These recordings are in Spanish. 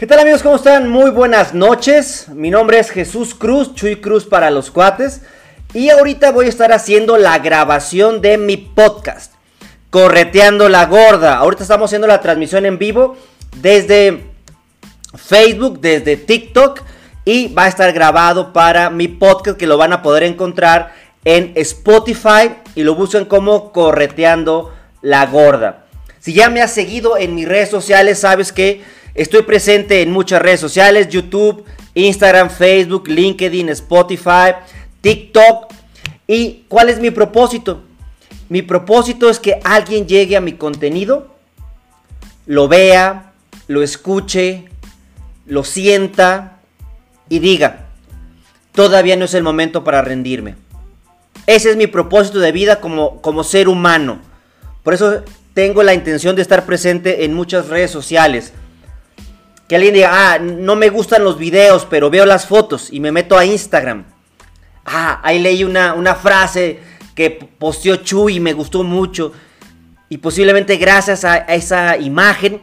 ¿Qué tal amigos? ¿Cómo están? Muy buenas noches. Mi nombre es Jesús Cruz, Chuy Cruz para los cuates. Y ahorita voy a estar haciendo la grabación de mi podcast, Correteando la Gorda. Ahorita estamos haciendo la transmisión en vivo desde Facebook, desde TikTok. Y va a estar grabado para mi podcast que lo van a poder encontrar en Spotify. Y lo buscan como Correteando la Gorda. Si ya me has seguido en mis redes sociales, sabes que Estoy presente en muchas redes sociales, YouTube, Instagram, Facebook, LinkedIn, Spotify, TikTok. ¿Y cuál es mi propósito? Mi propósito es que alguien llegue a mi contenido, lo vea, lo escuche, lo sienta y diga, todavía no es el momento para rendirme. Ese es mi propósito de vida como, como ser humano. Por eso tengo la intención de estar presente en muchas redes sociales. Que alguien diga, ah, no me gustan los videos, pero veo las fotos y me meto a Instagram. Ah, ahí leí una, una frase que posteó Chuy y me gustó mucho. Y posiblemente gracias a, a esa imagen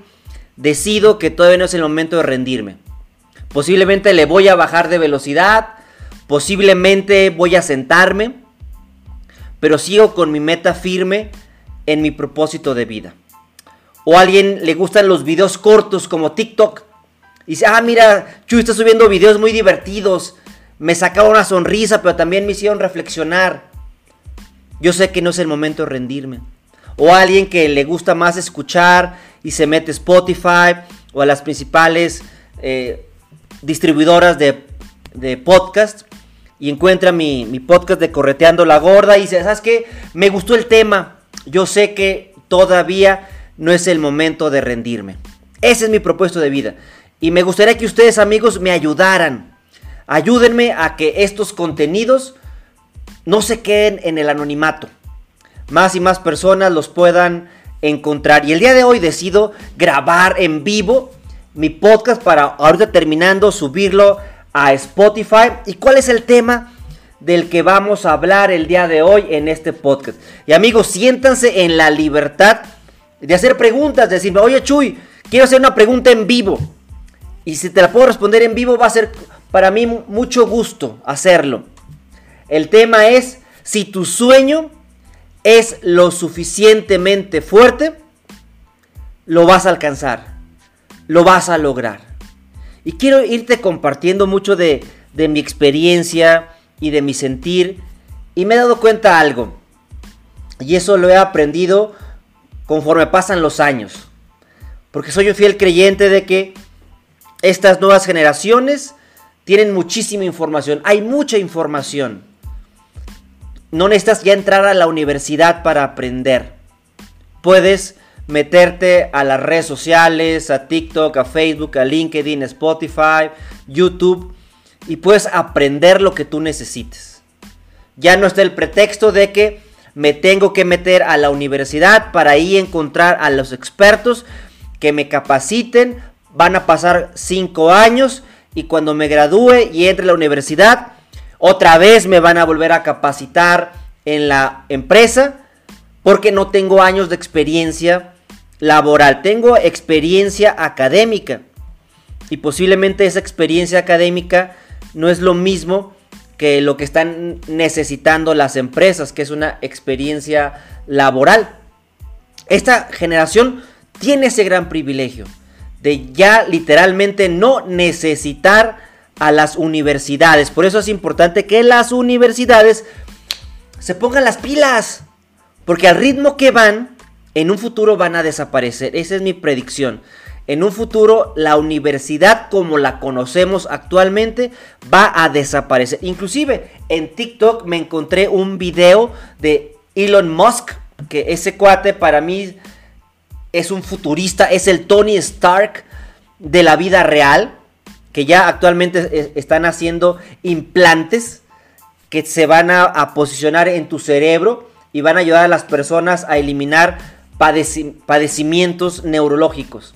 decido que todavía no es el momento de rendirme. Posiblemente le voy a bajar de velocidad. Posiblemente voy a sentarme. Pero sigo con mi meta firme en mi propósito de vida. O a alguien le gustan los videos cortos como TikTok. Y dice, ah, mira, Chuy está subiendo videos muy divertidos. Me sacaba una sonrisa, pero también me hicieron reflexionar. Yo sé que no es el momento de rendirme. O alguien que le gusta más escuchar y se mete a Spotify o a las principales eh, distribuidoras de, de, podcast y encuentra mi, mi podcast de Correteando la Gorda y dice, ¿sabes qué? Me gustó el tema. Yo sé que todavía no es el momento de rendirme. Ese es mi propuesto de vida. Y me gustaría que ustedes amigos me ayudaran. Ayúdenme a que estos contenidos no se queden en el anonimato. Más y más personas los puedan encontrar. Y el día de hoy decido grabar en vivo mi podcast para ahorita terminando subirlo a Spotify. ¿Y cuál es el tema del que vamos a hablar el día de hoy en este podcast? Y amigos, siéntanse en la libertad de hacer preguntas, de decirme, oye Chuy, quiero hacer una pregunta en vivo. Y si te la puedo responder en vivo, va a ser para mí mucho gusto hacerlo. El tema es si tu sueño es lo suficientemente fuerte, lo vas a alcanzar, lo vas a lograr. Y quiero irte compartiendo mucho de, mi experiencia y de mi sentir. Y me he dado cuenta algo. Y eso lo he aprendido conforme pasan los años. Porque soy un fiel creyente de que estas nuevas generaciones tienen muchísima información, hay mucha información. No necesitas ya entrar a la universidad para aprender. Puedes meterte a las redes sociales, a TikTok, a Facebook, a LinkedIn, Spotify, YouTube y puedes aprender lo que tú necesites. Ya no está el pretexto de que me tengo que meter a la universidad para ahí encontrar a los expertos que me capaciten van a pasar cinco años y cuando me gradúe y entre a la universidad, otra vez me van a volver a capacitar en la empresa porque no tengo años de experiencia laboral, tengo experiencia académica y posiblemente esa experiencia académica no es lo mismo que lo que están necesitando las empresas, que es una experiencia laboral. Esta generación tiene ese gran privilegio de ya literalmente no necesitar a las universidades. Por eso es importante que las universidades se pongan las pilas. Porque al ritmo que van, en un futuro van a desaparecer. Esa es mi predicción. En un futuro la universidad como la conocemos actualmente va a desaparecer. Inclusive en TikTok me encontré un video de Elon Musk. Que ese cuate para mí es un futurista, es el Tony Stark de la vida real, que ya actualmente están haciendo implantes que se van a, posicionar en tu cerebro y van a ayudar a las personas a eliminar padecimientos neurológicos.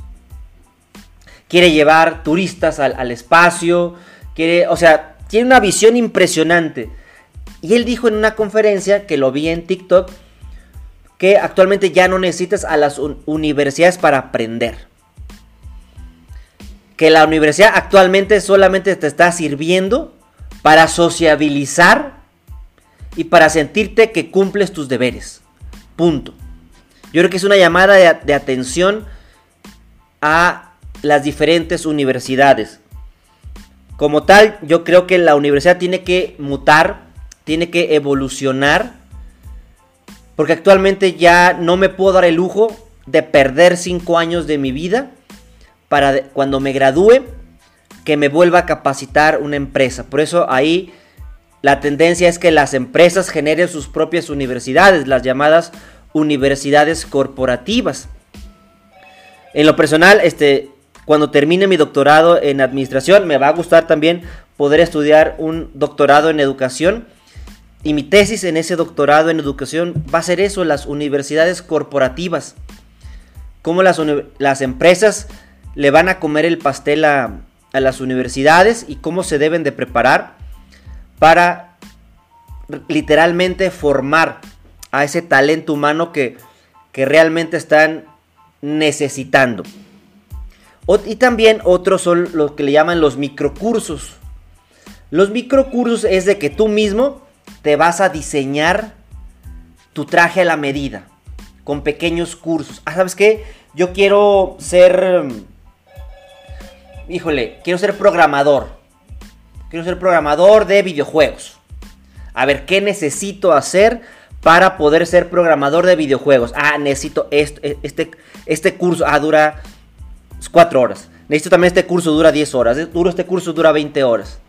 Quiere llevar turistas al, al espacio, quiere, o sea, tiene una visión impresionante. Y él dijo en una conferencia que lo vi en TikTok que actualmente ya no necesitas a las universidades para aprender. Que la universidad actualmente solamente te está sirviendo para sociabilizar y para sentirte que cumples tus deberes. Punto. Yo creo que es una llamada de, atención a las diferentes universidades. Como tal, yo creo que la universidad tiene que mutar, tiene que evolucionar porque actualmente ya no me puedo dar el lujo de perder 5 años de mi vida para cuando me gradúe que me vuelva a capacitar una empresa. Por eso ahí la tendencia es que las empresas generen sus propias universidades, las llamadas universidades corporativas. En lo personal, este, cuando termine mi doctorado en administración, me va a gustar también poder estudiar un doctorado en educación y mi tesis en ese doctorado en educación va a ser eso, las universidades corporativas. Cómo las, las empresas le van a comer el pastel a, las universidades y cómo se deben de preparar para literalmente formar a ese talento humano que, que realmente están necesitando. y también otros son los que le llaman los microcursos. Los microcursos es de que tú mismo te vas a diseñar tu traje a la medida, con pequeños cursos. Ah, ¿sabes qué? Yo quiero ser... Híjole, quiero ser programador. Quiero ser programador de videojuegos. A ver, ¿qué necesito hacer para poder ser programador de videojuegos? Ah, necesito este, este, este curso. Ah, dura 4 horas. Necesito también este curso, dura 10 horas. Duro este curso, dura 20 horas.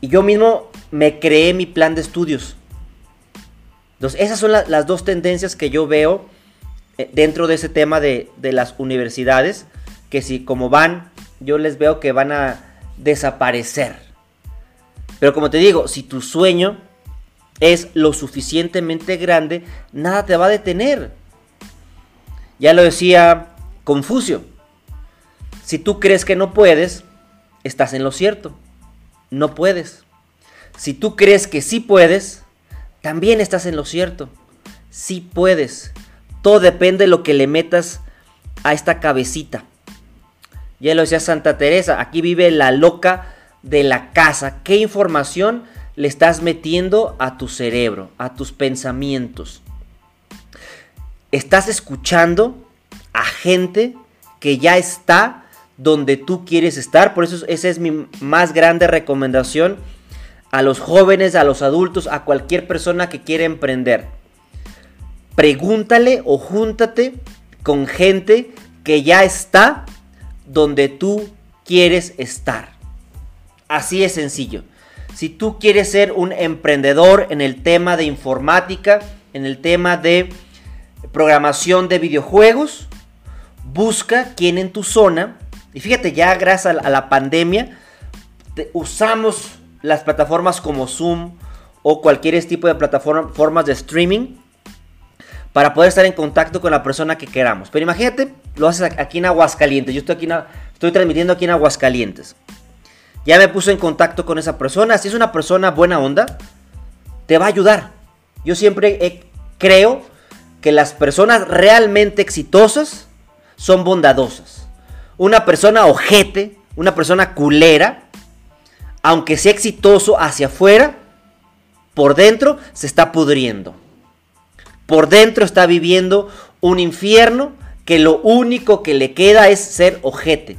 Y yo mismo me creé mi plan de estudios. Entonces, esas son las dos tendencias que yo veo eh, dentro de ese tema de, de las universidades, que si como van, yo les veo que van a desaparecer. Pero como te digo, si tu sueño es lo suficientemente grande, nada te va a detener. Ya lo decía Confucio. Si tú crees que no puedes, estás en lo cierto no puedes. Si tú crees que sí puedes, también estás en lo cierto. Sí puedes. Todo depende de lo que le metas a esta cabecita. Ya lo decía Santa Teresa, aquí vive la loca de la casa. ¿Qué información le estás metiendo a tu cerebro, a tus pensamientos? Estás escuchando a gente que ya está donde tú quieres estar. Por eso esa es mi más grande recomendación a los jóvenes, a los adultos, a cualquier persona que quiera emprender. Pregúntale o júntate con gente que ya está donde tú quieres estar. Así es sencillo. Si tú quieres ser un emprendedor en el tema de informática, en el tema de programación de videojuegos, busca quien en tu zona y fíjate, ya gracias a la pandemia, usamos las plataformas como Zoom o cualquier tipo de plataformas de streaming para poder estar en contacto con la persona que queramos. Pero imagínate, lo haces aquí en Aguascalientes. Yo estoy, aquí estoy transmitiendo aquí en Aguascalientes. Ya me puse en contacto con esa persona. Si es una persona buena onda, te va a ayudar. Yo siempre creo que las personas realmente exitosas son bondadosas una persona ojete, una persona culera, aunque sea exitoso hacia afuera, por dentro se está pudriendo. Por dentro está viviendo un infierno que lo único que le queda es ser ojete.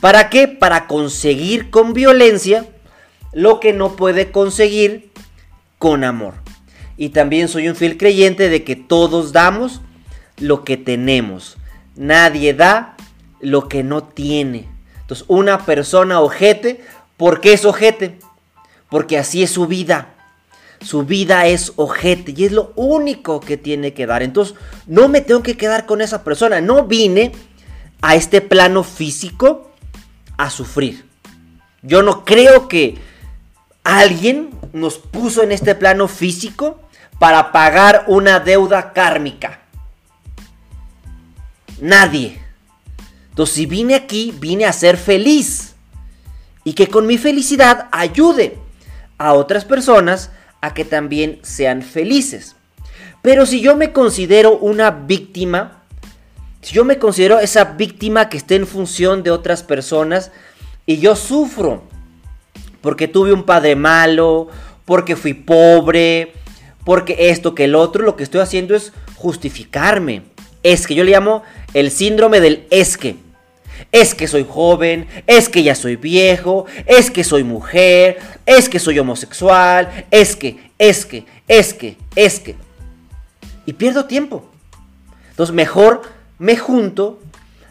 ¿Para qué? Para conseguir con violencia lo que no puede conseguir con amor. Y también soy un fiel creyente de que todos damos lo que tenemos. Nadie da lo que no tiene. Entonces, una persona ojete, ¿por qué es ojete? Porque así es su vida. Su vida es ojete y es lo único que tiene que dar. Entonces, no me tengo que quedar con esa persona. No vine a este plano físico a sufrir. Yo no creo que alguien nos puso en este plano físico para pagar una deuda kármica. Nadie. Entonces, si vine aquí, vine a ser feliz. Y que con mi felicidad ayude a otras personas a que también sean felices. Pero si yo me considero una víctima, si yo me considero esa víctima que esté en función de otras personas y yo sufro porque tuve un padre malo, porque fui pobre, porque esto que el otro, lo que estoy haciendo es justificarme. Es que yo le llamo el síndrome del es que. Es que soy joven, es que ya soy viejo, es que soy mujer, es que soy homosexual, es que, es que, es que, es que. Y pierdo tiempo. Entonces mejor me junto,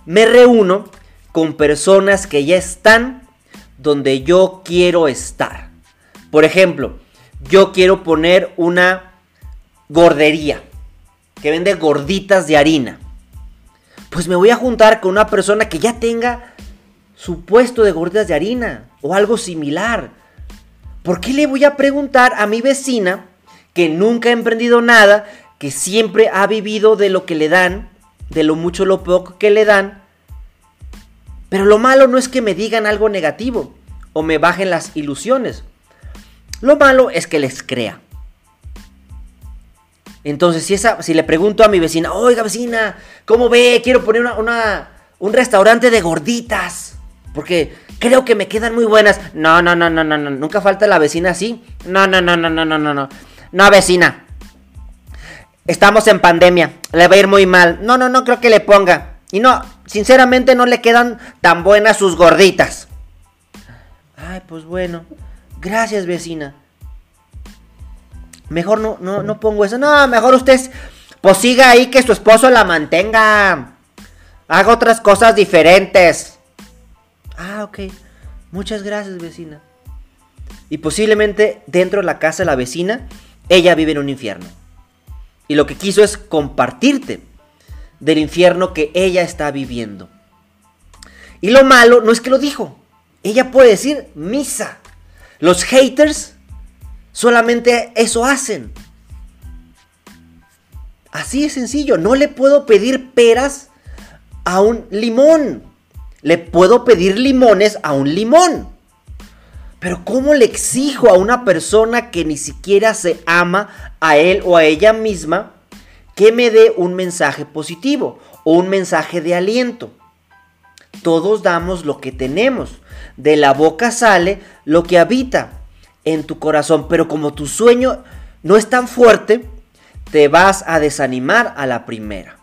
me reúno con personas que ya están donde yo quiero estar. Por ejemplo, yo quiero poner una gordería que vende gorditas de harina pues me voy a juntar con una persona que ya tenga su puesto de gorditas de harina o algo similar. ¿Por qué le voy a preguntar a mi vecina que nunca ha emprendido nada, que siempre ha vivido de lo que le dan, de lo mucho o lo poco que le dan? Pero lo malo no es que me digan algo negativo o me bajen las ilusiones. Lo malo es que les crea. Entonces, si, esa, si le pregunto a mi vecina, oiga vecina, ¿cómo ve? Quiero poner una, un restaurante de gorditas. Porque creo que me quedan muy buenas. No, no, no, no, no, no. Nunca falta la vecina así. No, no, no, no, no, no, no, no. No, vecina. Estamos en pandemia. Le va a ir muy mal. No, no, no creo que le ponga. Y no, sinceramente no le quedan tan buenas sus gorditas. Ay, pues bueno. Gracias, vecina. Mejor no, no, no pongo eso. No, mejor usted pues siga ahí que su esposo la mantenga. Haga otras cosas diferentes. Ah, ok. Muchas gracias, vecina. Y posiblemente dentro de la casa de la vecina, ella vive en un infierno. Y lo que quiso es compartirte del infierno que ella está viviendo. Y lo malo no es que lo dijo. Ella puede decir misa. Los haters Solamente eso hacen. Así de sencillo. No le puedo pedir peras a un limón. Le puedo pedir limones a un limón. Pero ¿cómo le exijo a una persona que ni siquiera se ama a él o a ella misma que me dé un mensaje positivo o un mensaje de aliento? Todos damos lo que tenemos. De la boca sale lo que habita en tu corazón, pero como tu sueño no es tan fuerte, te vas a desanimar a la primera.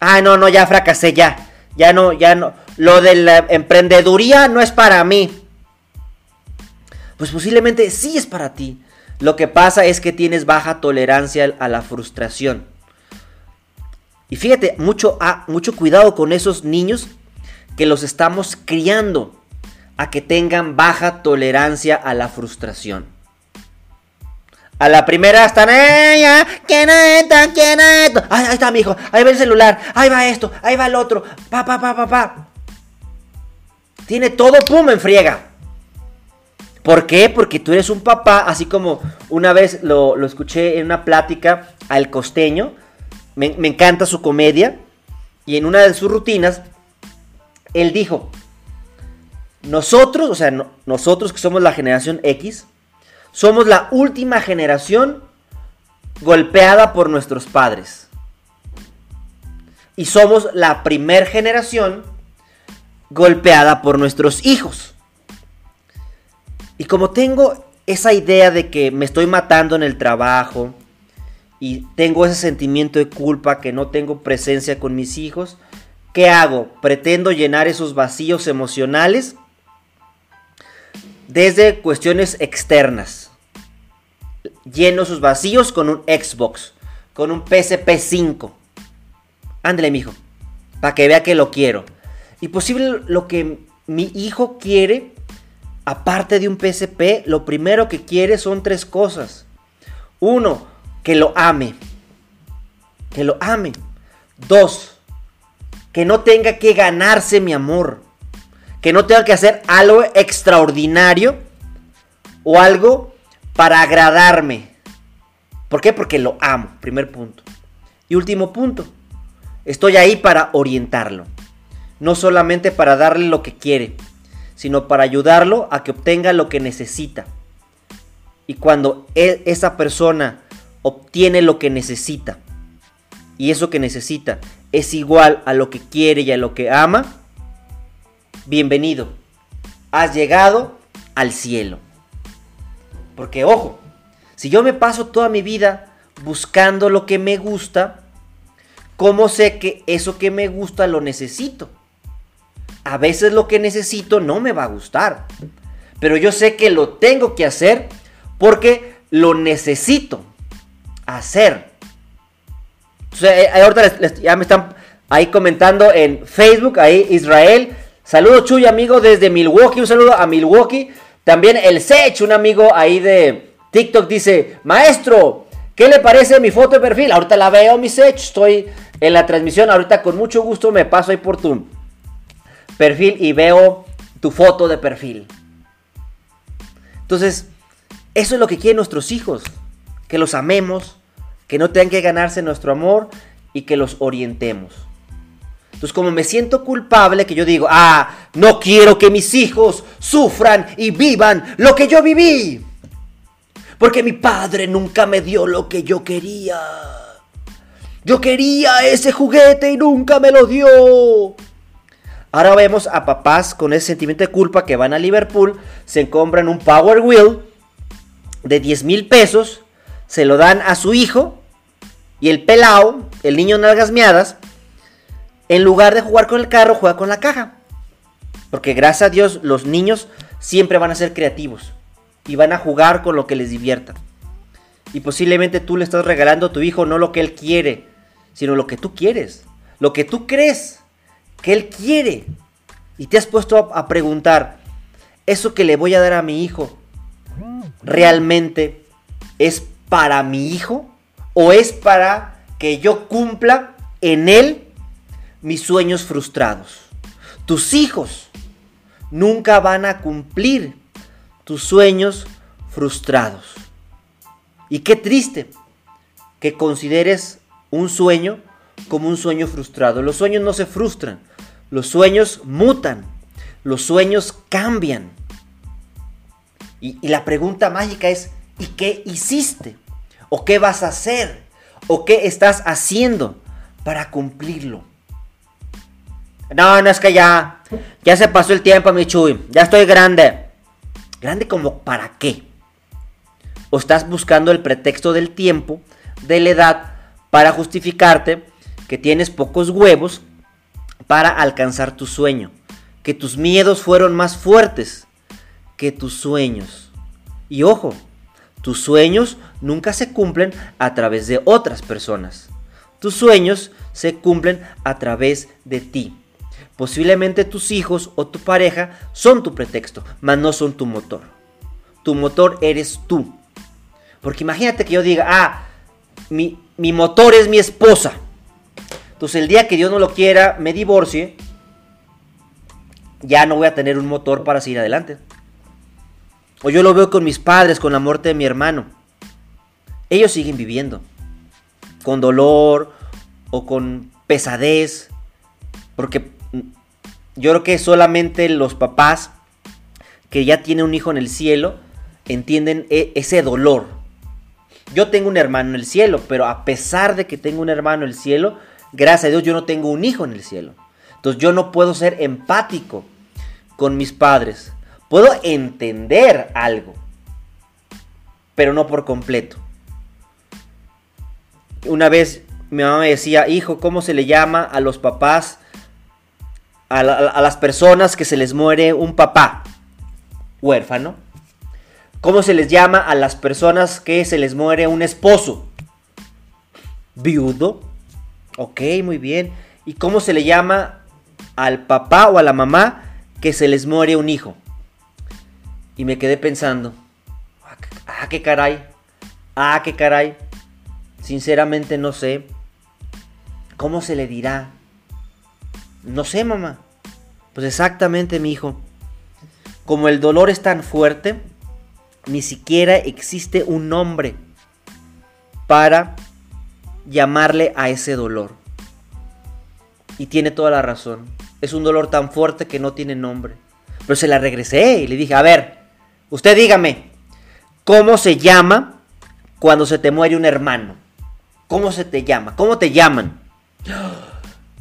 Ah, no, no, ya fracasé, ya. Ya no, ya no. Lo de la emprendeduría no es para mí. Pues posiblemente sí es para ti. Lo que pasa es que tienes baja tolerancia a la frustración. Y fíjate, mucho, ah, mucho cuidado con esos niños que los estamos criando a que tengan baja tolerancia a la frustración. A la primera están, ella, ¿quién es esto? ¿Quién es esto? Ahí está mi hijo, ahí va el celular, ahí va esto, ahí va el otro, pa, pa, pa, pa, pa. Tiene todo, pum, en friega. ¿Por qué? Porque tú eres un papá, así como una vez lo, escuché en una plática al costeño, me encanta su comedia, y en una de sus rutinas, él dijo, nosotros, o sea, nosotros que somos la generación X, somos la última generación golpeada por nuestros padres. Y somos la primer generación golpeada por nuestros hijos. Y como tengo esa idea de que me estoy matando en el trabajo y tengo ese sentimiento de culpa que no tengo presencia con mis hijos, ¿qué hago? Pretendo llenar esos vacíos emocionales desde cuestiones externas. Lleno sus vacíos con un Xbox, con un PSP 5. Ándale, mijo, para que vea que lo quiero. Y posible lo que mi hijo quiere aparte de un PSP, lo primero que quiere son tres cosas. Uno, que lo ame. Que lo ame. Dos, que no tenga que ganarse mi amor. Que no tenga que hacer algo extraordinario o algo para agradarme. ¿Por qué? Porque lo amo, primer punto. Y último punto, estoy ahí para orientarlo. No solamente para darle lo que quiere, sino para ayudarlo a que obtenga lo que necesita. Y cuando e, esa persona obtiene lo que necesita, y eso que necesita es igual a lo que quiere y a lo que ama, bienvenido. Has llegado al cielo. Porque ojo, si yo me paso toda mi vida buscando lo que me gusta, ¿cómo sé que eso que me gusta lo necesito? A veces lo que necesito no me va a gustar, pero yo sé que lo tengo que hacer porque lo necesito hacer. Eh, ahorita ya me están ahí comentando en Facebook, ahí Israel. Saludo Chuy, amigo desde Milwaukee. Un saludo a Milwaukee. También el Sech, un amigo ahí de TikTok, dice: Maestro, ¿qué le parece mi foto de perfil? Ahorita la veo, mi Sech. Estoy en la transmisión. Ahorita con mucho gusto me paso ahí por tu perfil y veo tu foto de perfil. Entonces, eso es lo que quieren nuestros hijos. Que los amemos, que no tengan que ganarse nuestro amor y que los orientemos. Entonces, como me siento culpable, que yo digo, ah, no quiero que mis hijos sufran y vivan lo que yo viví. Porque mi padre nunca me dio lo que yo quería. Yo quería ese juguete y nunca me lo dio. Ahora vemos a papás con ese sentimiento de culpa que van a Liverpool, se compran un Power Wheel de 10 mil pesos, se lo dan a su hijo y el pelao, el niño nalgas miadas, en lugar de jugar con el carro, juega con la caja. Porque gracias a Dios los niños siempre van a ser creativos y van a jugar con lo que les divierta. Y posiblemente tú le estás regalando a tu hijo no lo que él quiere, sino lo que tú quieres, lo que tú crees que él quiere. Y te has puesto a, preguntar, ¿eso que le voy a dar a mi hijo realmente es para mi hijo? ¿O es para que yo cumpla en él mis sueños frustrados. Tus hijos nunca van a cumplir tus sueños frustrados. Y qué triste que consideres un sueño como un sueño frustrado. Los sueños no se frustran, los sueños mutan, los sueños cambian. Y, la pregunta mágica es, ¿y qué hiciste? ¿O qué vas a hacer? ¿O qué estás haciendo para cumplirlo? No, no es que ya. Ya se pasó el tiempo, mi Chuy. Ya estoy grande. ¿Grande como para qué? ¿O estás buscando el pretexto del tiempo, de la edad, para justificarte que tienes pocos huevos para alcanzar tu sueño? Que tus miedos fueron más fuertes que tus sueños. Y ojo, tus sueños nunca se cumplen a través de otras personas. Tus sueños se cumplen a través de ti. Posiblemente tus hijos o tu pareja son tu pretexto, mas no son tu motor. Tu motor eres tú. Porque imagínate que yo diga, ah, mi, mi motor es mi esposa. Entonces el día que Dios no lo quiera, me divorcie, ya no voy a tener un motor para seguir adelante. O yo lo veo con mis padres, con la muerte de mi hermano. Ellos siguen viviendo. Con dolor o con pesadez. Porque yo creo que solamente los papás que ya tienen un hijo en el cielo entienden e, ese dolor. Yo tengo un hermano en el cielo, pero a pesar de que tengo un hermano en el cielo, gracias a Dios yo no tengo un hijo en el cielo. Entonces yo no puedo ser empático con mis padres. Puedo entender algo, pero no por completo. Una vez mi mamá me decía, hijo, ¿cómo se le llama a los papás a, las personas que se les muere un papá huérfano? ¿Cómo se les llama a las personas que se les muere un esposo? Viudo. Ok, muy bien. ¿Y cómo se le llama al papá o a la mamá que se les muere un hijo? Y me quedé pensando, ah, qué caray, ah, qué caray. Sinceramente no sé. ¿Cómo se le dirá? No sé, mamá. Pues exactamente, mi hijo. Como el dolor es tan fuerte, ni siquiera existe un nombre para llamarle a ese dolor. Y tiene toda la razón. Es un dolor tan fuerte que no tiene nombre. Pero se la regresé y le dije, a ver, usted dígame, ¿cómo se llama cuando se te muere un hermano? ¿Cómo se te llama? ¿Cómo te llaman?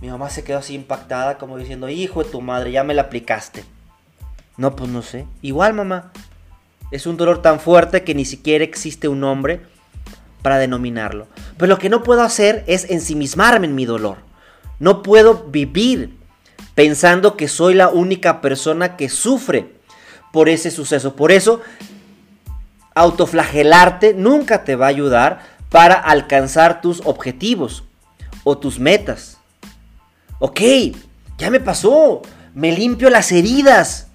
Mi mamá se quedó así impactada como diciendo, hijo de tu madre, ya me la aplicaste. No, pues no sé. Igual, mamá. Es un dolor tan fuerte que ni siquiera existe un nombre para denominarlo. Pero lo que no puedo hacer es ensimismarme en mi dolor. No puedo vivir pensando que soy la única persona que sufre por ese suceso. Por eso, autoflagelarte nunca te va a ayudar para alcanzar tus objetivos o tus metas. Ok, ya me pasó. Me limpio las heridas.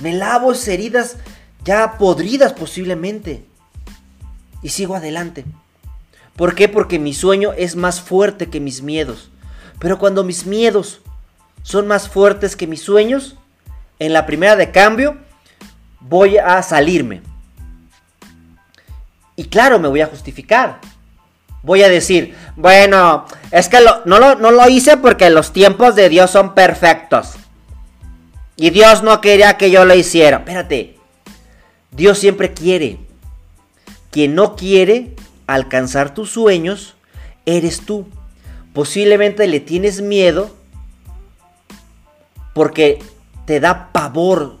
Me lavo esas heridas ya podridas posiblemente. Y sigo adelante. ¿Por qué? Porque mi sueño es más fuerte que mis miedos. Pero cuando mis miedos son más fuertes que mis sueños, en la primera de cambio voy a salirme. Y claro, me voy a justificar. Voy a decir, bueno, es que no, lo, no lo hice porque los tiempos de Dios son perfectos. Y Dios no quería que yo lo hiciera. Espérate, Dios siempre quiere. Quien no quiere alcanzar tus sueños, eres tú. Posiblemente le tienes miedo porque te da pavor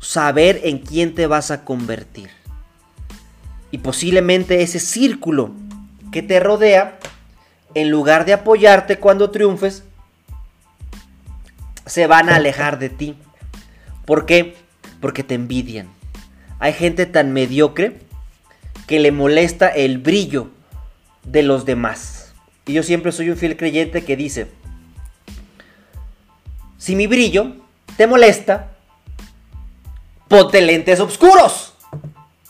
saber en quién te vas a convertir. Y posiblemente ese círculo que te rodea, en lugar de apoyarte cuando triunfes, se van a alejar de ti. ¿Por qué? Porque te envidian. Hay gente tan mediocre que le molesta el brillo de los demás. Y yo siempre soy un fiel creyente que dice, si mi brillo te molesta, ponte lentes oscuros.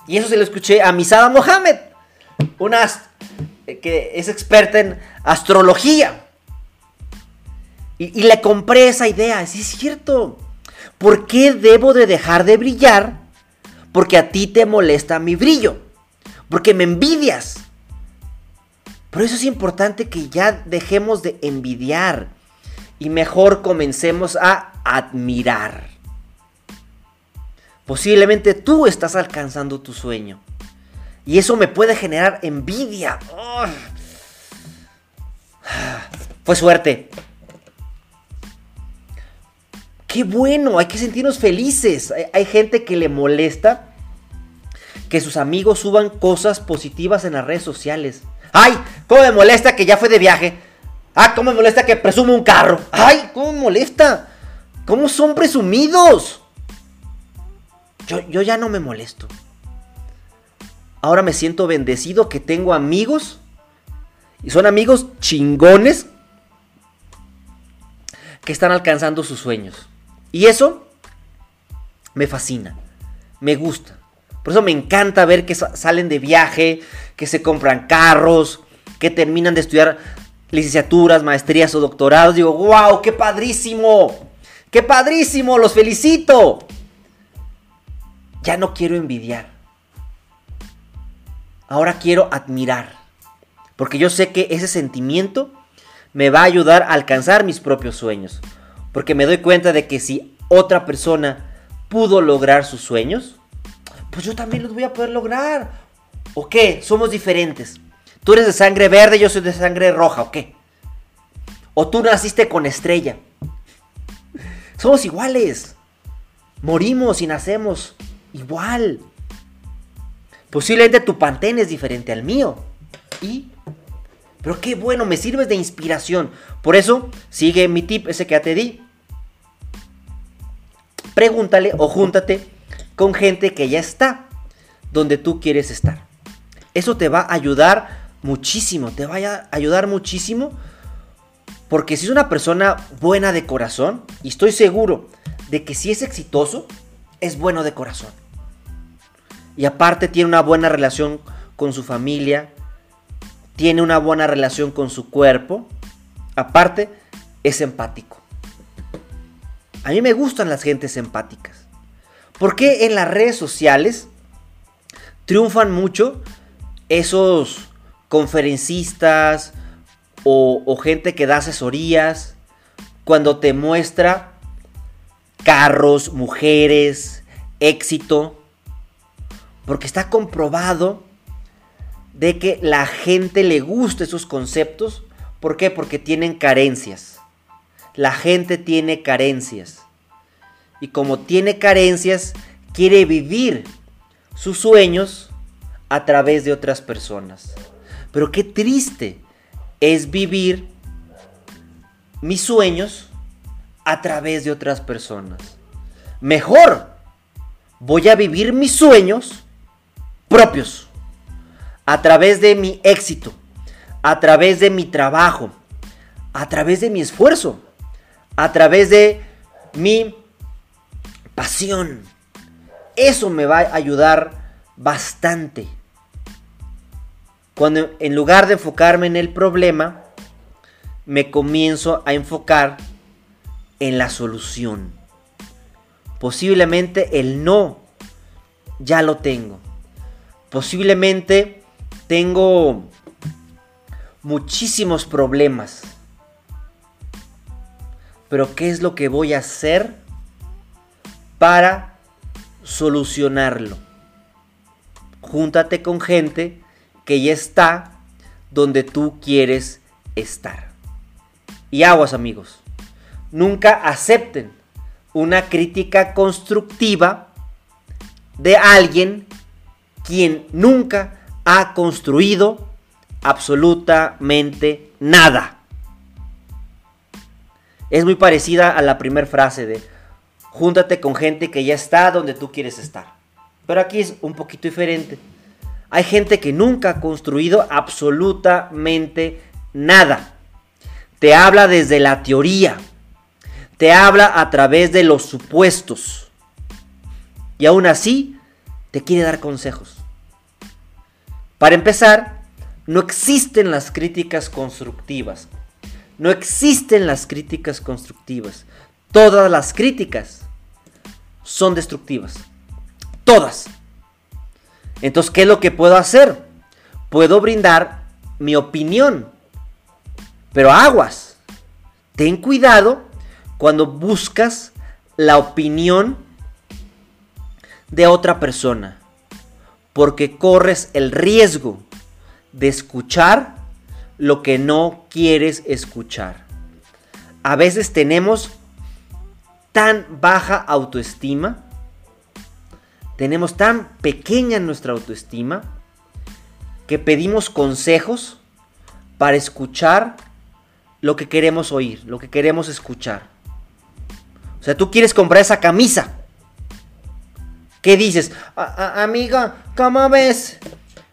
Y eso se lo escuché a Misada Mohamed, una eh, que es experta en astrología. Y, y le compré esa idea, sí es cierto. ¿Por qué debo de dejar de brillar? Porque a ti te molesta mi brillo. Porque me envidias. Por eso es importante que ya dejemos de envidiar y mejor comencemos a admirar. Posiblemente tú estás alcanzando tu sueño. Y eso me puede generar envidia. Fue suerte. Qué bueno, hay que sentirnos felices. Hay, gente que le molesta que sus amigos suban cosas positivas en las redes sociales. ¡Ay! ¿Cómo me molesta que ya fue de viaje? ¡Ah! ¿Cómo me molesta que presume un carro? ¡Ay! ¿Cómo me molesta? ¿Cómo son presumidos? Yo, yo ya no me molesto. Ahora me siento bendecido que tengo amigos. Y son amigos chingones que están alcanzando sus sueños. Y eso me fascina, me gusta. Por eso me encanta ver que salen de viaje, que se compran carros, que terminan de estudiar licenciaturas, maestrías o doctorados. Digo, wow, qué padrísimo, qué padrísimo, los felicito. Ya no quiero envidiar. Ahora quiero admirar. Porque yo sé que ese sentimiento me va a ayudar a alcanzar mis propios sueños. Porque me doy cuenta de que si otra persona pudo lograr sus sueños, pues yo también los voy a poder lograr. ¿O qué? Somos diferentes. Tú eres de sangre verde, yo soy de sangre roja, ¿o qué? O tú naciste con estrella. Somos iguales. Morimos y nacemos igual. Posiblemente tu pantén es diferente al mío. ¿Y? Pero qué bueno, me sirves de inspiración. Por eso, sigue mi tip, ese que ya te di. Pregúntale o júntate con gente que ya está donde tú quieres estar. Eso te va a ayudar muchísimo, te va a ayudar muchísimo. Porque si es una persona buena de corazón, y estoy seguro de que si es exitoso, es bueno de corazón. Y aparte tiene una buena relación con su familia, tiene una buena relación con su cuerpo, aparte es empático. A mí me gustan las gentes empáticas. ¿Por qué en las redes sociales triunfan mucho esos conferencistas o, o gente que da asesorías cuando te muestra carros, mujeres, éxito? Porque está comprobado de que la gente le gusta esos conceptos. ¿Por qué? Porque tienen carencias. La gente tiene carencias. Y como tiene carencias, quiere vivir sus sueños a través de otras personas. Pero qué triste es vivir mis sueños a través de otras personas. Mejor voy a vivir mis sueños propios a través de mi éxito, a través de mi trabajo, a través de mi esfuerzo, a través de mi pasión. Eso me va a ayudar bastante. Cuando en lugar de enfocarme en el problema, me comienzo a enfocar en la solución. Posiblemente el no ya lo tengo. Posiblemente tengo muchísimos problemas. Pero ¿qué es lo que voy a hacer para solucionarlo? Júntate con gente que ya está donde tú quieres estar. Y aguas amigos, nunca acepten una crítica constructiva de alguien quien nunca ha construido absolutamente nada. Es muy parecida a la primera frase de júntate con gente que ya está donde tú quieres estar. Pero aquí es un poquito diferente. Hay gente que nunca ha construido absolutamente nada. Te habla desde la teoría. Te habla a través de los supuestos. Y aún así te quiere dar consejos. Para empezar, no existen las críticas constructivas. No existen las críticas constructivas. Todas las críticas son destructivas. Todas. Entonces, ¿qué es lo que puedo hacer? Puedo brindar mi opinión. Pero aguas. Ten cuidado cuando buscas la opinión de otra persona porque corres el riesgo de escuchar lo que no quieres escuchar. A veces tenemos tan baja autoestima, tenemos tan pequeña nuestra autoestima, que pedimos consejos para escuchar lo que queremos oír, lo que queremos escuchar. O sea, tú quieres comprar esa camisa, ¿Qué dices? amiga, ¿cómo ves?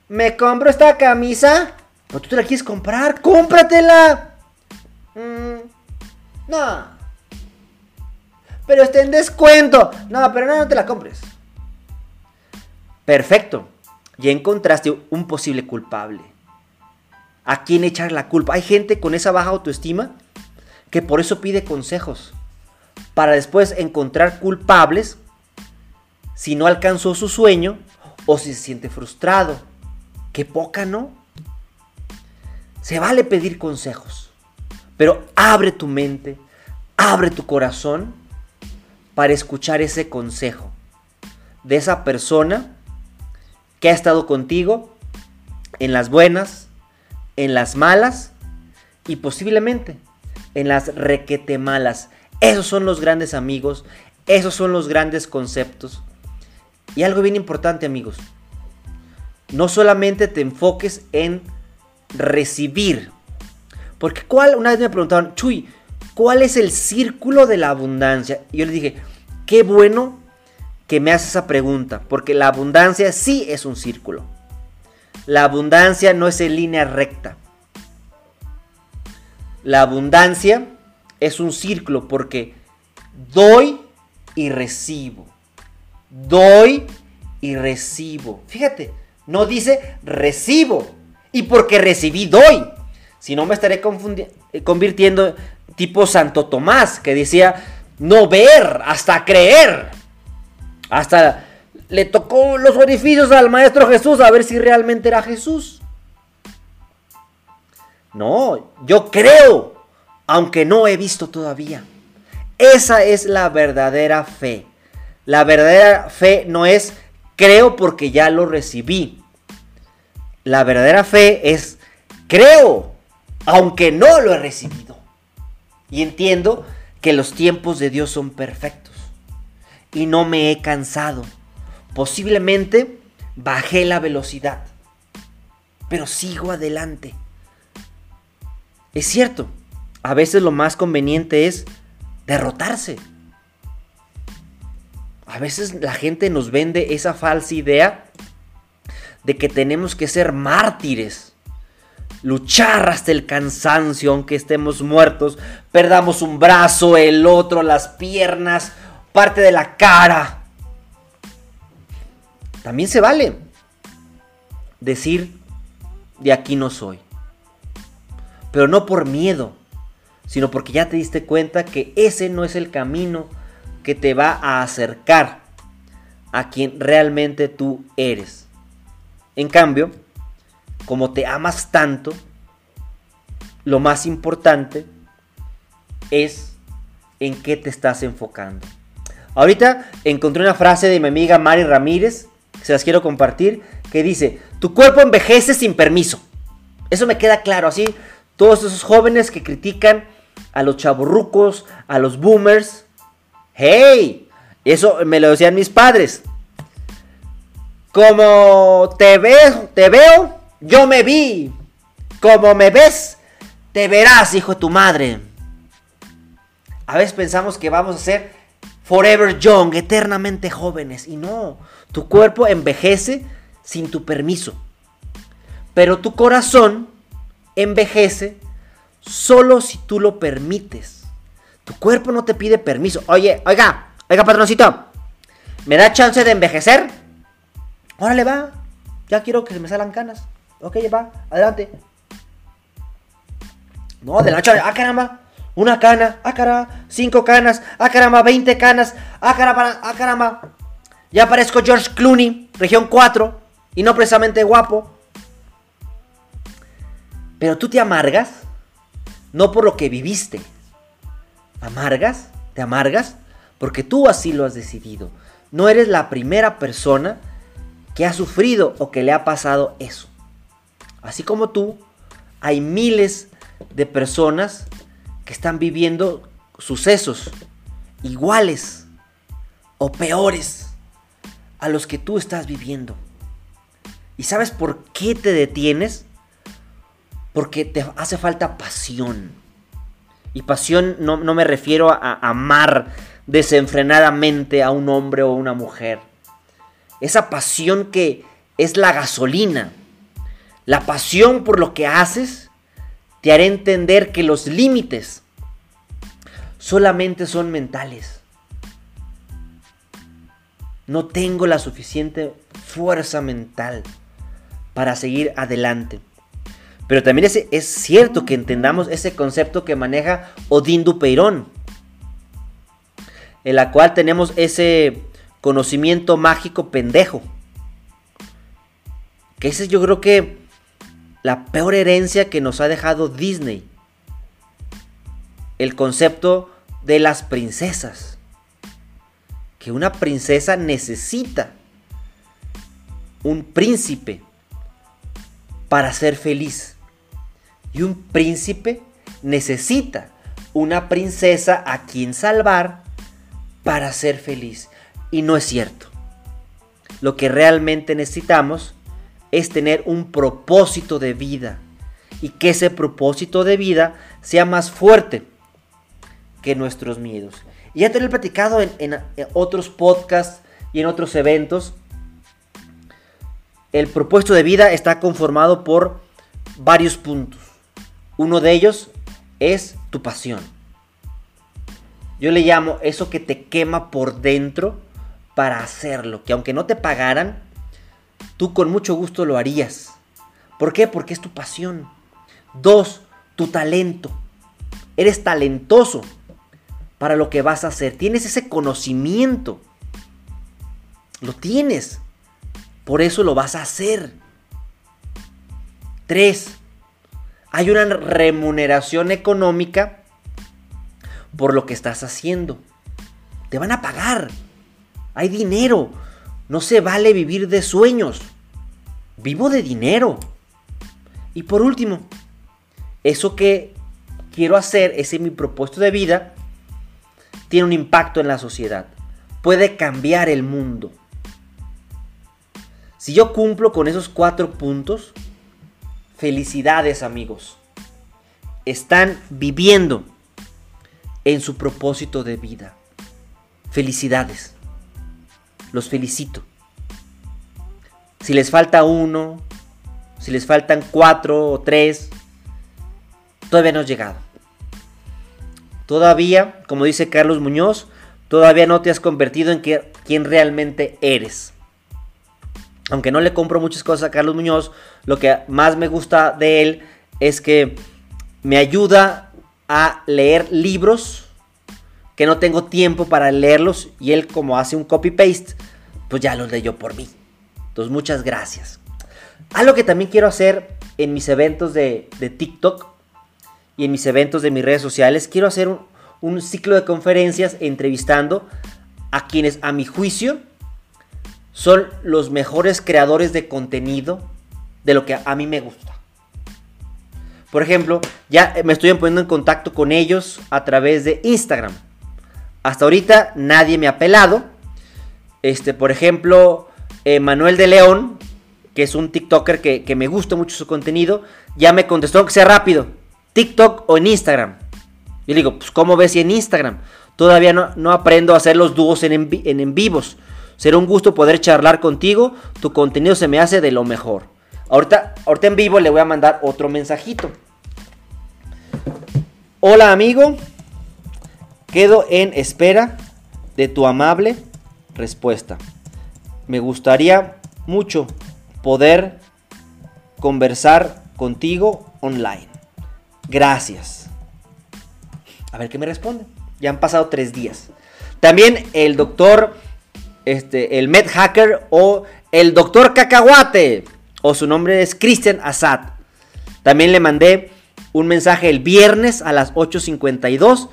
¿Me compro esta camisa? ¿O tú te la quieres comprar? ¡Cómpratela! Mm, no. Pero está en descuento. No, pero no, no te la compres. Perfecto. Ya encontraste un posible culpable. ¿A quién echar la culpa? Hay gente con esa baja autoestima que por eso pide consejos. Para después encontrar culpables si no alcanzó su sueño o si se siente frustrado. Qué poca, ¿no? Se vale pedir consejos, pero abre tu mente, abre tu corazón para escuchar ese consejo de esa persona que ha estado contigo en las buenas, en las malas y posiblemente en las requete malas. Esos son los grandes amigos, esos son los grandes conceptos y algo bien importante, amigos. No solamente te enfoques en recibir. Porque cuál, una vez me preguntaron, Chuy, ¿cuál es el círculo de la abundancia? Y yo les dije, qué bueno que me haces esa pregunta, porque la abundancia sí es un círculo. La abundancia no es en línea recta. La abundancia es un círculo porque doy y recibo doy y recibo. Fíjate, no dice recibo. Y porque recibí, doy. Si no me estaré eh, convirtiendo tipo Santo Tomás, que decía no ver hasta creer. Hasta le tocó los orificios al Maestro Jesús a ver si realmente era Jesús. No, yo creo, aunque no he visto todavía. Esa es la verdadera fe. La verdadera fe no es creo porque ya lo recibí. La verdadera fe es creo, aunque no lo he recibido. Y entiendo que los tiempos de Dios son perfectos. Y no me he cansado. Posiblemente bajé la velocidad. Pero sigo adelante. Es cierto, a veces lo más conveniente es derrotarse. A veces la gente nos vende esa falsa idea de que tenemos que ser mártires, luchar hasta el cansancio, aunque estemos muertos, perdamos un brazo, el otro, las piernas, parte de la cara. También se vale decir, de aquí no soy. Pero no por miedo, sino porque ya te diste cuenta que ese no es el camino que te va a acercar a quien realmente tú eres. En cambio, como te amas tanto, lo más importante es en qué te estás enfocando. Ahorita encontré una frase de mi amiga Mari Ramírez, se las quiero compartir, que dice, tu cuerpo envejece sin permiso. Eso me queda claro, así todos esos jóvenes que critican a los chavorrucos, a los boomers. ¡Hey! Eso me lo decían mis padres. Como te veo, te veo, yo me vi. Como me ves, te verás, hijo de tu madre. A veces pensamos que vamos a ser forever young, eternamente jóvenes. Y no, tu cuerpo envejece sin tu permiso. Pero tu corazón envejece solo si tú lo permites. Tu cuerpo no te pide permiso. Oye, oiga, oiga, patroncito, ¿me da chance de envejecer? Órale, va. Ya quiero que se me salgan canas. Ok, va, adelante. No, de la noche, ah, caramba. Una cana, ah, caramba. Cinco canas, ah, caramba. Veinte canas, ah, caramba, ah, caramba. Ya parezco George Clooney, región 4. Y no precisamente guapo. Pero tú te amargas no por lo que viviste. ¿Amargas? ¿Te amargas? Porque tú así lo has decidido. No eres la primera persona que ha sufrido o que le ha pasado eso. Así como tú, hay miles de personas que están viviendo sucesos iguales o peores a los que tú estás viviendo. ¿Y sabes por qué te detienes? Porque te hace falta pasión. Y pasión no, me refiero a, amar desenfrenadamente a un hombre o una mujer. Esa pasión que es la gasolina. La pasión por lo que haces te hará entender que los límites solamente son mentales. No tengo la suficiente fuerza mental para seguir adelante. Pero también es, es cierto que entendamos ese concepto que maneja Odín Dupeirón, en la cual tenemos ese conocimiento mágico pendejo. Que ese yo creo que la peor herencia que nos ha dejado Disney. El concepto de las princesas. Que una princesa necesita un príncipe para ser feliz. Y un príncipe necesita una princesa a quien salvar para ser feliz. Y no es cierto. Lo que realmente necesitamos es tener un propósito de vida. Y que ese propósito de vida sea más fuerte que nuestros miedos. Y ya te lo he platicado en, en otros podcasts y en otros eventos. El propósito de vida está conformado por varios puntos. Uno de ellos es tu pasión. Yo le llamo eso que te quema por dentro para hacerlo, que aunque no te pagaran, tú con mucho gusto lo harías. ¿Por qué? Porque es tu pasión. Dos, tu talento. Eres talentoso para lo que vas a hacer. Tienes ese conocimiento. Lo tienes. Por eso lo vas a hacer. Tres, hay una remuneración económica por lo que estás haciendo. Te van a pagar. Hay dinero. No se vale vivir de sueños. Vivo de dinero. Y por último, eso que quiero hacer, ese mi propósito de vida, tiene un impacto en la sociedad. Puede cambiar el mundo. Si yo cumplo con esos cuatro puntos, felicidades amigos. Están viviendo en su propósito de vida. Felicidades. Los felicito. Si les falta uno, si les faltan cuatro o tres, todavía no has llegado. Todavía, como dice Carlos Muñoz, todavía no te has convertido en quien realmente eres. Aunque no le compro muchas cosas a Carlos Muñoz, lo que más me gusta de él es que me ayuda a leer libros que no tengo tiempo para leerlos y él como hace un copy-paste, pues ya los leyó por mí. Entonces muchas gracias. Algo que también quiero hacer en mis eventos de, TikTok y en mis eventos de mis redes sociales, quiero hacer un, un ciclo de conferencias entrevistando a quienes a mi juicio son los mejores creadores de contenido de lo que a mí me gusta. Por ejemplo, ya me estoy poniendo en contacto con ellos a través de Instagram. Hasta ahorita nadie me ha pelado. Este, por ejemplo, eh, Manuel de León, que es un TikToker que, me gusta mucho su contenido, ya me contestó que sea rápido. TikTok o en Instagram. Yo le digo, pues ¿cómo ves si en Instagram? Todavía no, aprendo a hacer los dúos en, en, en vivos. Será un gusto poder charlar contigo. Tu contenido se me hace de lo mejor. Ahorita, ahorita en vivo le voy a mandar otro mensajito. Hola amigo, Quedo en espera de tu amable respuesta. Me gustaría mucho poder conversar contigo online. Gracias. A ver qué me responde. Ya han pasado tres días. También el doctor, este, el Med Hacker o el doctor Cacahuate, o su nombre es Christian Assad. También le mandé un mensaje el viernes a las 8.52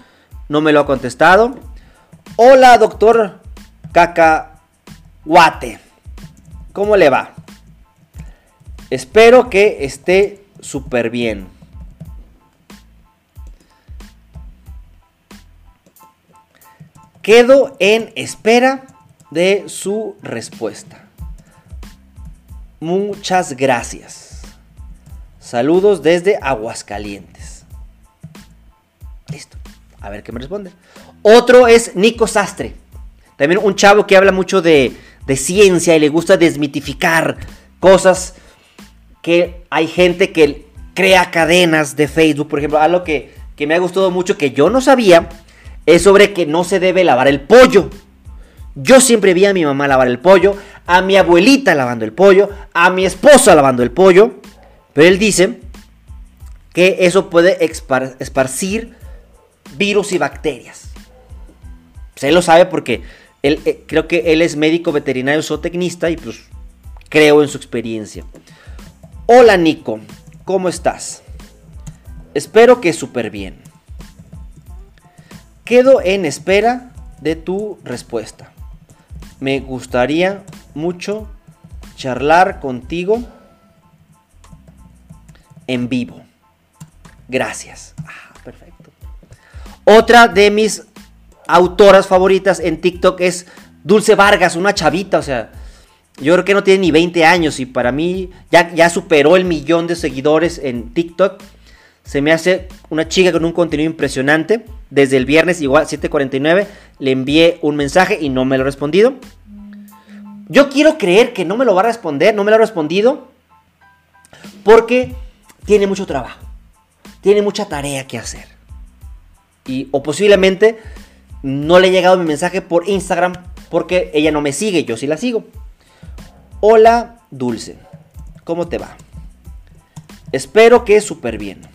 no me lo ha contestado. Hola, doctor Cacahuate. ¿Cómo le va? Espero que esté súper bien. Quedo en espera de su respuesta. Muchas gracias. Saludos desde Aguascalientes. Listo. A ver qué me responde. Otro es Nico Sastre. También un chavo que habla mucho de, ciencia y le gusta desmitificar cosas que hay gente que crea cadenas de Facebook. Por ejemplo, algo que, que me ha gustado mucho que yo no sabía es sobre que no se debe lavar el pollo. Yo siempre vi a mi mamá lavar el pollo, a mi abuelita lavando el pollo, a mi esposa lavando el pollo. Pero él dice que eso puede esparcir virus y bacterias. Pues él lo sabe porque él, eh, creo que él es médico veterinario zootecnista y pues creo en su experiencia. Hola Nico, ¿cómo estás? Espero que súper bien. Quedo en espera de tu respuesta. Me gustaría mucho charlar contigo en vivo. Gracias. Ah, perfecto. Otra de mis autoras favoritas en TikTok es Dulce Vargas, una chavita, o sea, yo creo que no tiene ni 20 años y para mí ya, ya superó el millón de seguidores en TikTok. Se me hace una chica con un contenido impresionante. Desde el viernes, igual 7:49, le envié un mensaje y no me lo ha respondido. Yo quiero creer que no me lo va a responder, no me lo ha respondido, porque tiene mucho trabajo, tiene mucha tarea que hacer. Y, o posiblemente no le ha llegado mi mensaje por Instagram porque ella no me sigue, yo sí la sigo. Hola, Dulce. ¿Cómo te va? Espero que súper bien.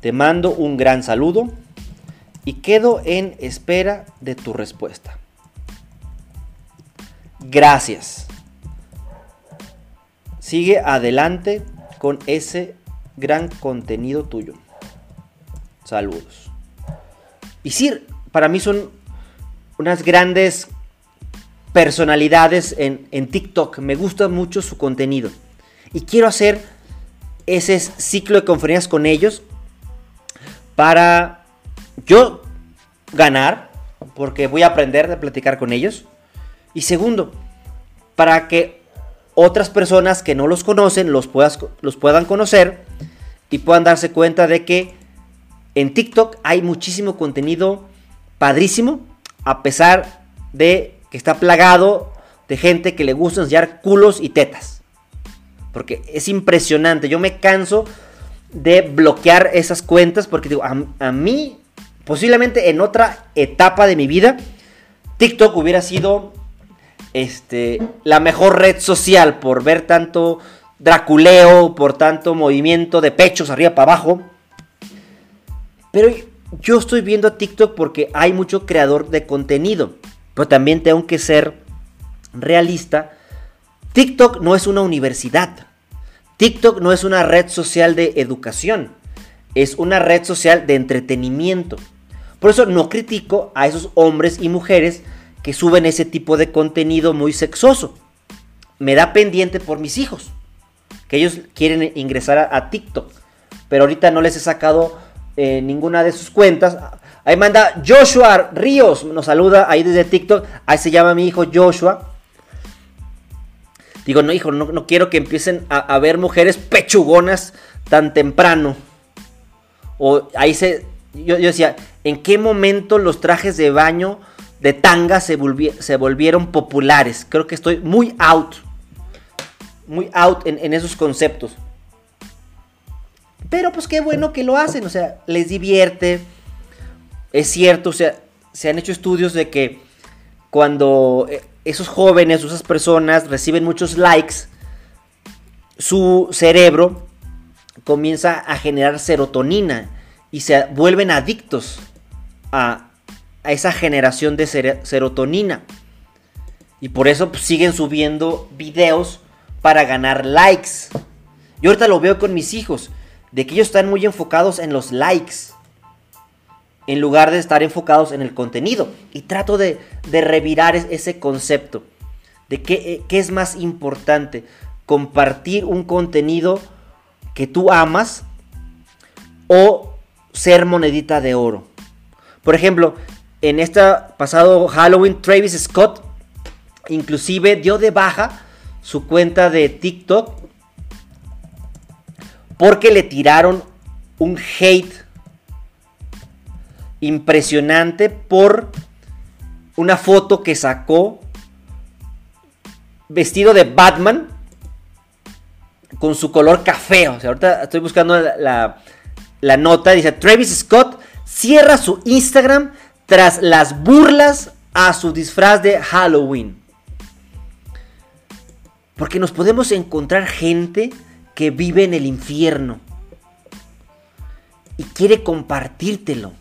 Te mando un gran saludo y quedo en espera de tu respuesta. Gracias. Sigue adelante con ese gran contenido tuyo. Saludos. Y sí, para mí son unas grandes personalidades en, TikTok. Me gusta mucho su contenido. Y quiero hacer ese ciclo de conferencias con ellos para yo ganar, porque voy a aprender a platicar con ellos. Y segundo, para que otras personas que no los conocen los, los puedan conocer y puedan darse cuenta de que en TikTok hay muchísimo contenido padrísimo, a pesar de que está plagado de gente que le gusta enseñar culos y tetas. Porque es impresionante. Yo me canso de bloquear esas cuentas porque digo, a, mí, posiblemente en otra etapa de mi vida, TikTok hubiera sido este, la mejor red social por ver tanto draculeo, por tanto movimiento de pechos arriba para abajo. Pero yo estoy viendo TikTok porque hay mucho creador de contenido. Pero también tengo que ser realista. TikTok no es una universidad. TikTok no es una red social de educación. Es una red social de entretenimiento. Por eso no critico a esos hombres y mujeres que suben ese tipo de contenido muy sexoso. Me da pendiente por mis hijos. Que ellos quieren ingresar a, TikTok. Pero ahorita no les he sacado eh, ninguna de sus cuentas. Ahí manda Joshua Ríos, nos saluda ahí desde TikTok. Ahí se llama mi hijo Joshua. Digo, no, hijo, no, quiero que empiecen a, ver mujeres pechugonas tan temprano. O ahí se. Yo, decía, ¿en qué momento los trajes de baño de tanga se, se volvieron populares? Creo que estoy muy out. Muy out en, en esos conceptos. Pero pues qué bueno que lo hacen, o sea, les divierte es cierto, o sea, se han hecho estudios de que cuando eh, esos jóvenes, esas personas reciben muchos likes, su cerebro comienza a generar serotonina y se vuelven adictos a, esa generación de serotonina. Y por eso pues, siguen subiendo videos para ganar likes. Yo ahorita lo veo con mis hijos, de que ellos están muy enfocados en los likes en lugar de estar enfocados en el contenido. Y trato de, revirar ese concepto de qué, qué, es más importante, compartir un contenido que tú amas o ser monedita de oro. Por ejemplo, en este pasado Halloween, Travis Scott inclusive dio de baja su cuenta de TikTok porque le tiraron un hate impresionante por una foto que sacó vestido de Batman con su color café. O sea, ahorita estoy buscando la, la nota. Dice, Travis Scott cierra su Instagram tras las burlas a su disfraz de Halloween. Porque nos podemos encontrar gente que vive en el infierno y quiere compartírtelo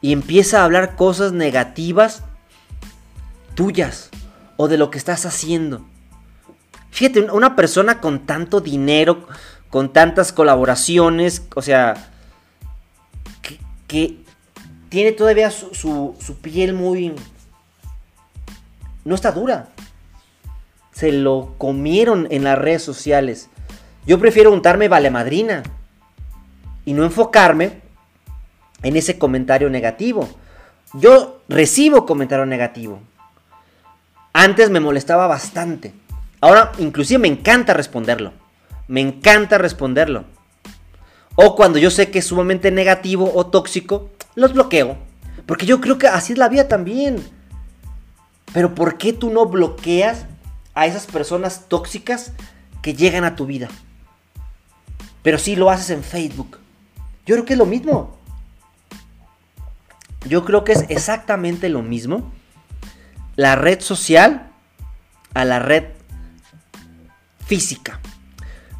y empieza a hablar cosas negativas tuyas o de lo que estás haciendo. Fíjate, una persona con tanto dinero, con tantas colaboraciones, o sea, que, tiene todavía su, su, piel muy... No está dura. Se lo comieron en las redes sociales. Yo prefiero untarme vale madrina y no enfocarme en ese comentario negativo. Yo recibo comentario negativo. Antes me molestaba bastante. Ahora inclusive me encanta responderlo. Me encanta responderlo. O cuando yo sé que es sumamente negativo o tóxico, los bloqueo. Porque yo creo que así es la vida también. Pero ¿por qué tú no bloqueas a esas personas tóxicas que llegan a tu vida? Pero sí lo haces en Facebook. Yo creo que es lo mismo. Yo creo que es exactamente lo mismo la red social a la red física.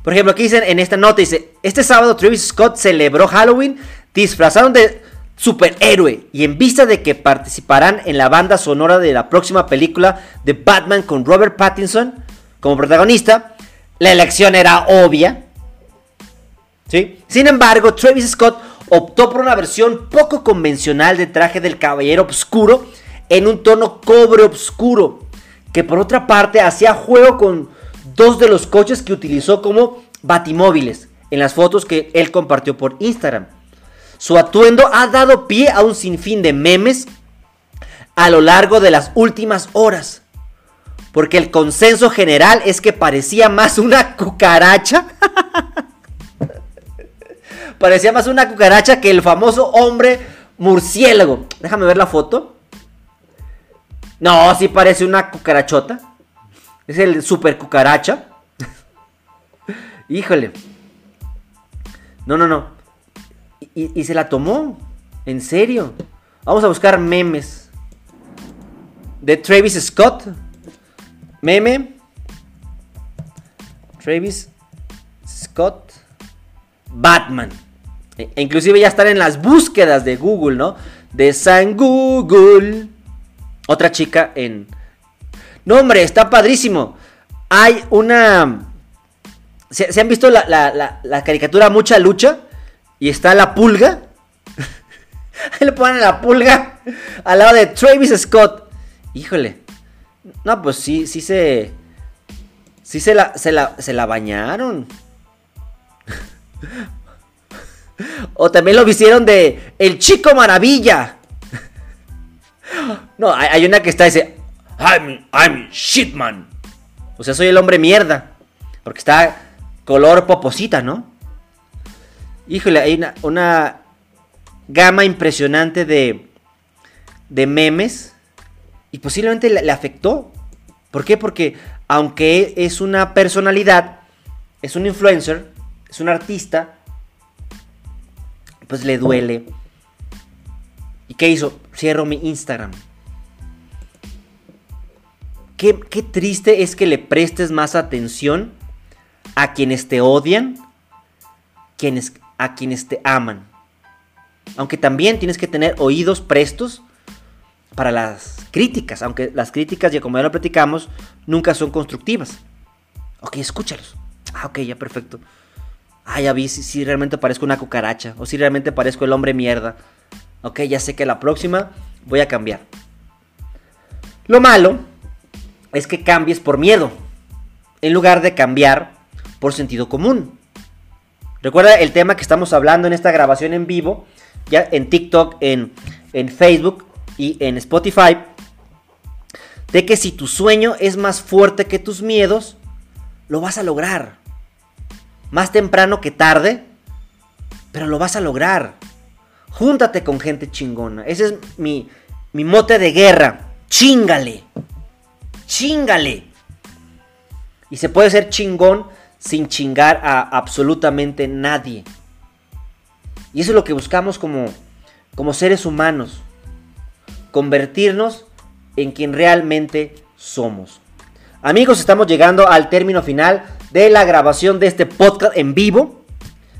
Por ejemplo, aquí dicen en esta nota, dice, este sábado Travis Scott celebró Halloween disfrazaron de superhéroe y en vista de que participarán en la banda sonora de la próxima película de Batman con Robert Pattinson como protagonista, la elección era obvia. ¿Sí? Sin embargo, Travis Scott optó por una versión poco convencional de traje del caballero oscuro en un tono cobre oscuro, que por otra parte hacía juego con dos de los coches que utilizó como batimóviles en las fotos que él compartió por Instagram. Su atuendo ha dado pie a un sinfín de memes a lo largo de las últimas horas. Porque el consenso general es que parecía más una cucaracha. parecía más una cucaracha que el famoso hombre murciélago. Déjame ver la foto. No, sí parece una cucarachota. Es el super cucaracha. Híjole. No, no, no. Y, se la tomó. En serio. Vamos a buscar memes. De Travis Scott. Meme. Travis Scott. Batman. E, inclusive ya están en las búsquedas de Google, ¿no? De San Google. Otra chica en... No, hombre, está padrísimo. Hay una... ¿Se, han visto la, la caricatura Mucha Lucha? Y está la pulga. Ahí le ponen la pulga al lado de Travis Scott. Híjole. No, pues sí, sí se. Sí se la, se la, se la bañaron. o también lo vistieron de El Chico Maravilla. no, hay, una que está dice. I'm, I'm shitman. O sea, soy el hombre mierda. Porque está color poposita, ¿no? híjole, hay una, gama impresionante de, de memes y posiblemente le, afectó. ¿Por qué? Porque aunque es una personalidad, es un influencer, es un artista, pues le duele. ¿Y qué hizo? Cierro mi Instagram. Qué, qué, triste es que le prestes más atención a quienes te odian, quienes a quienes te aman. Aunque también tienes que tener oídos prestos para las críticas, aunque las críticas, ya como ya lo platicamos, nunca son constructivas. Ok, escúchalos. Ah, ok, ya perfecto. Ah, ya vi si, realmente parezco una cucaracha o si realmente parezco el hombre mierda. Ok, ya sé que la próxima voy a cambiar. Lo malo es que cambies por miedo, en lugar de cambiar por sentido común. Recuerda el tema que estamos hablando en esta grabación en vivo, ya en TikTok, en, en Facebook y en Spotify, de que si tu sueño es más fuerte que tus miedos, lo vas a lograr. Más temprano que tarde, pero lo vas a lograr. Júntate con gente chingona. Ese es mi, mi mote de guerra. Chingale. Chingale. Y se puede ser chingón sin chingar a absolutamente nadie. Y eso es lo que buscamos como, como seres humanos. Convertirnos en quien realmente somos. Amigos, estamos llegando al término final de la grabación de este podcast en vivo.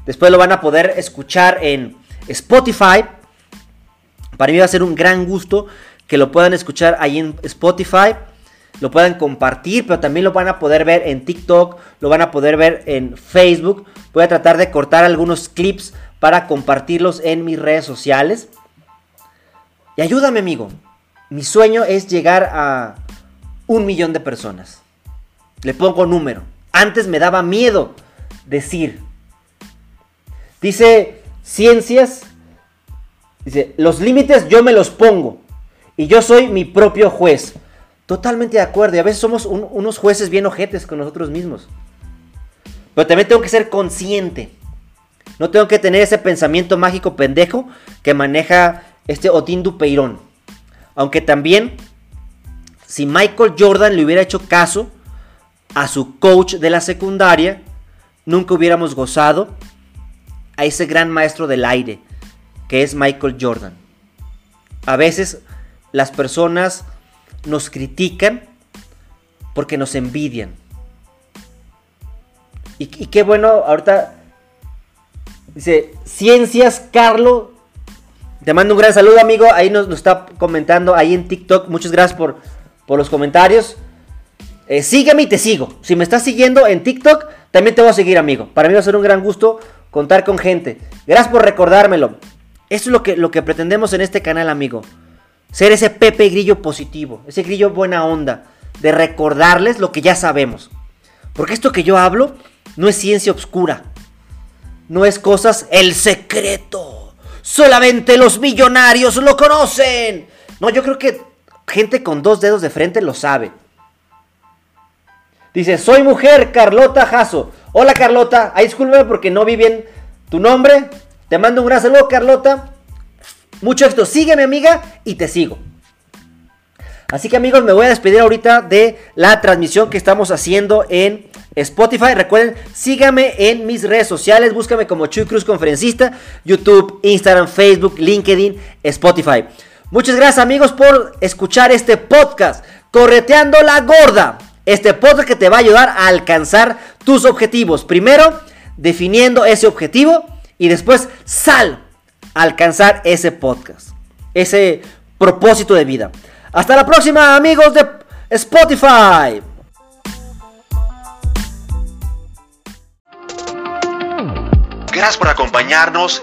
Después lo van a poder escuchar en Spotify. Para mí va a ser un gran gusto que lo puedan escuchar ahí en Spotify lo puedan compartir, pero también lo van a poder ver en TikTok, lo van a poder ver en Facebook. Voy a tratar de cortar algunos clips para compartirlos en mis redes sociales. Y ayúdame amigo, mi sueño es llegar a un millón de personas. Le pongo número. Antes me daba miedo decir. Dice ciencias, dice, los límites yo me los pongo y yo soy mi propio juez. Totalmente de acuerdo. Y a veces somos unos jueces bien ojetes con nosotros mismos. Pero también tengo que ser consciente. No tengo que tener ese pensamiento mágico pendejo que maneja este Otín Dupeirón. Aunque también, si Michael Jordan le hubiera hecho caso a su coach de la secundaria, nunca hubiéramos gozado a ese gran maestro del aire, que es Michael Jordan. A veces las personas nos critican porque nos envidian. Y, qué bueno, ahorita dice, Ciencias Carlo, te mando un gran saludo amigo, ahí nos, está comentando, ahí en TikTok, muchas gracias por, por los comentarios. Eh, sígueme y te sigo. Si me estás siguiendo en TikTok, también te voy a seguir amigo. Para mí va a ser un gran gusto contar con gente. Gracias por recordármelo. Eso es lo que, lo que pretendemos en este canal amigo. Ser ese Pepe Grillo positivo, ese grillo buena onda, de recordarles lo que ya sabemos. Porque esto que yo hablo no es ciencia oscura. No es cosas el secreto. Solamente los millonarios lo conocen. No, yo creo que gente con dos dedos de frente lo sabe. Dice, soy mujer, Carlota Jasso. Hola Carlota, ahí discúlpeme porque no vi bien tu nombre. Te mando un gran saludo, Carlota. Mucho éxito. Sígueme, amiga, y te sigo. Así que amigos, me voy a despedir ahorita de la transmisión que estamos haciendo en Spotify. Recuerden, síganme en mis redes sociales. Búscame como Chuy Cruz Conferencista. YouTube, Instagram, Facebook, LinkedIn, Spotify. Muchas gracias amigos por escuchar este podcast. Correteando la gorda. Este podcast que te va a ayudar a alcanzar tus objetivos. Primero, definiendo ese objetivo. Y después, sal a alcanzar ese podcast. Ese propósito de vida. Hasta la próxima amigos de Spotify. Gracias por acompañarnos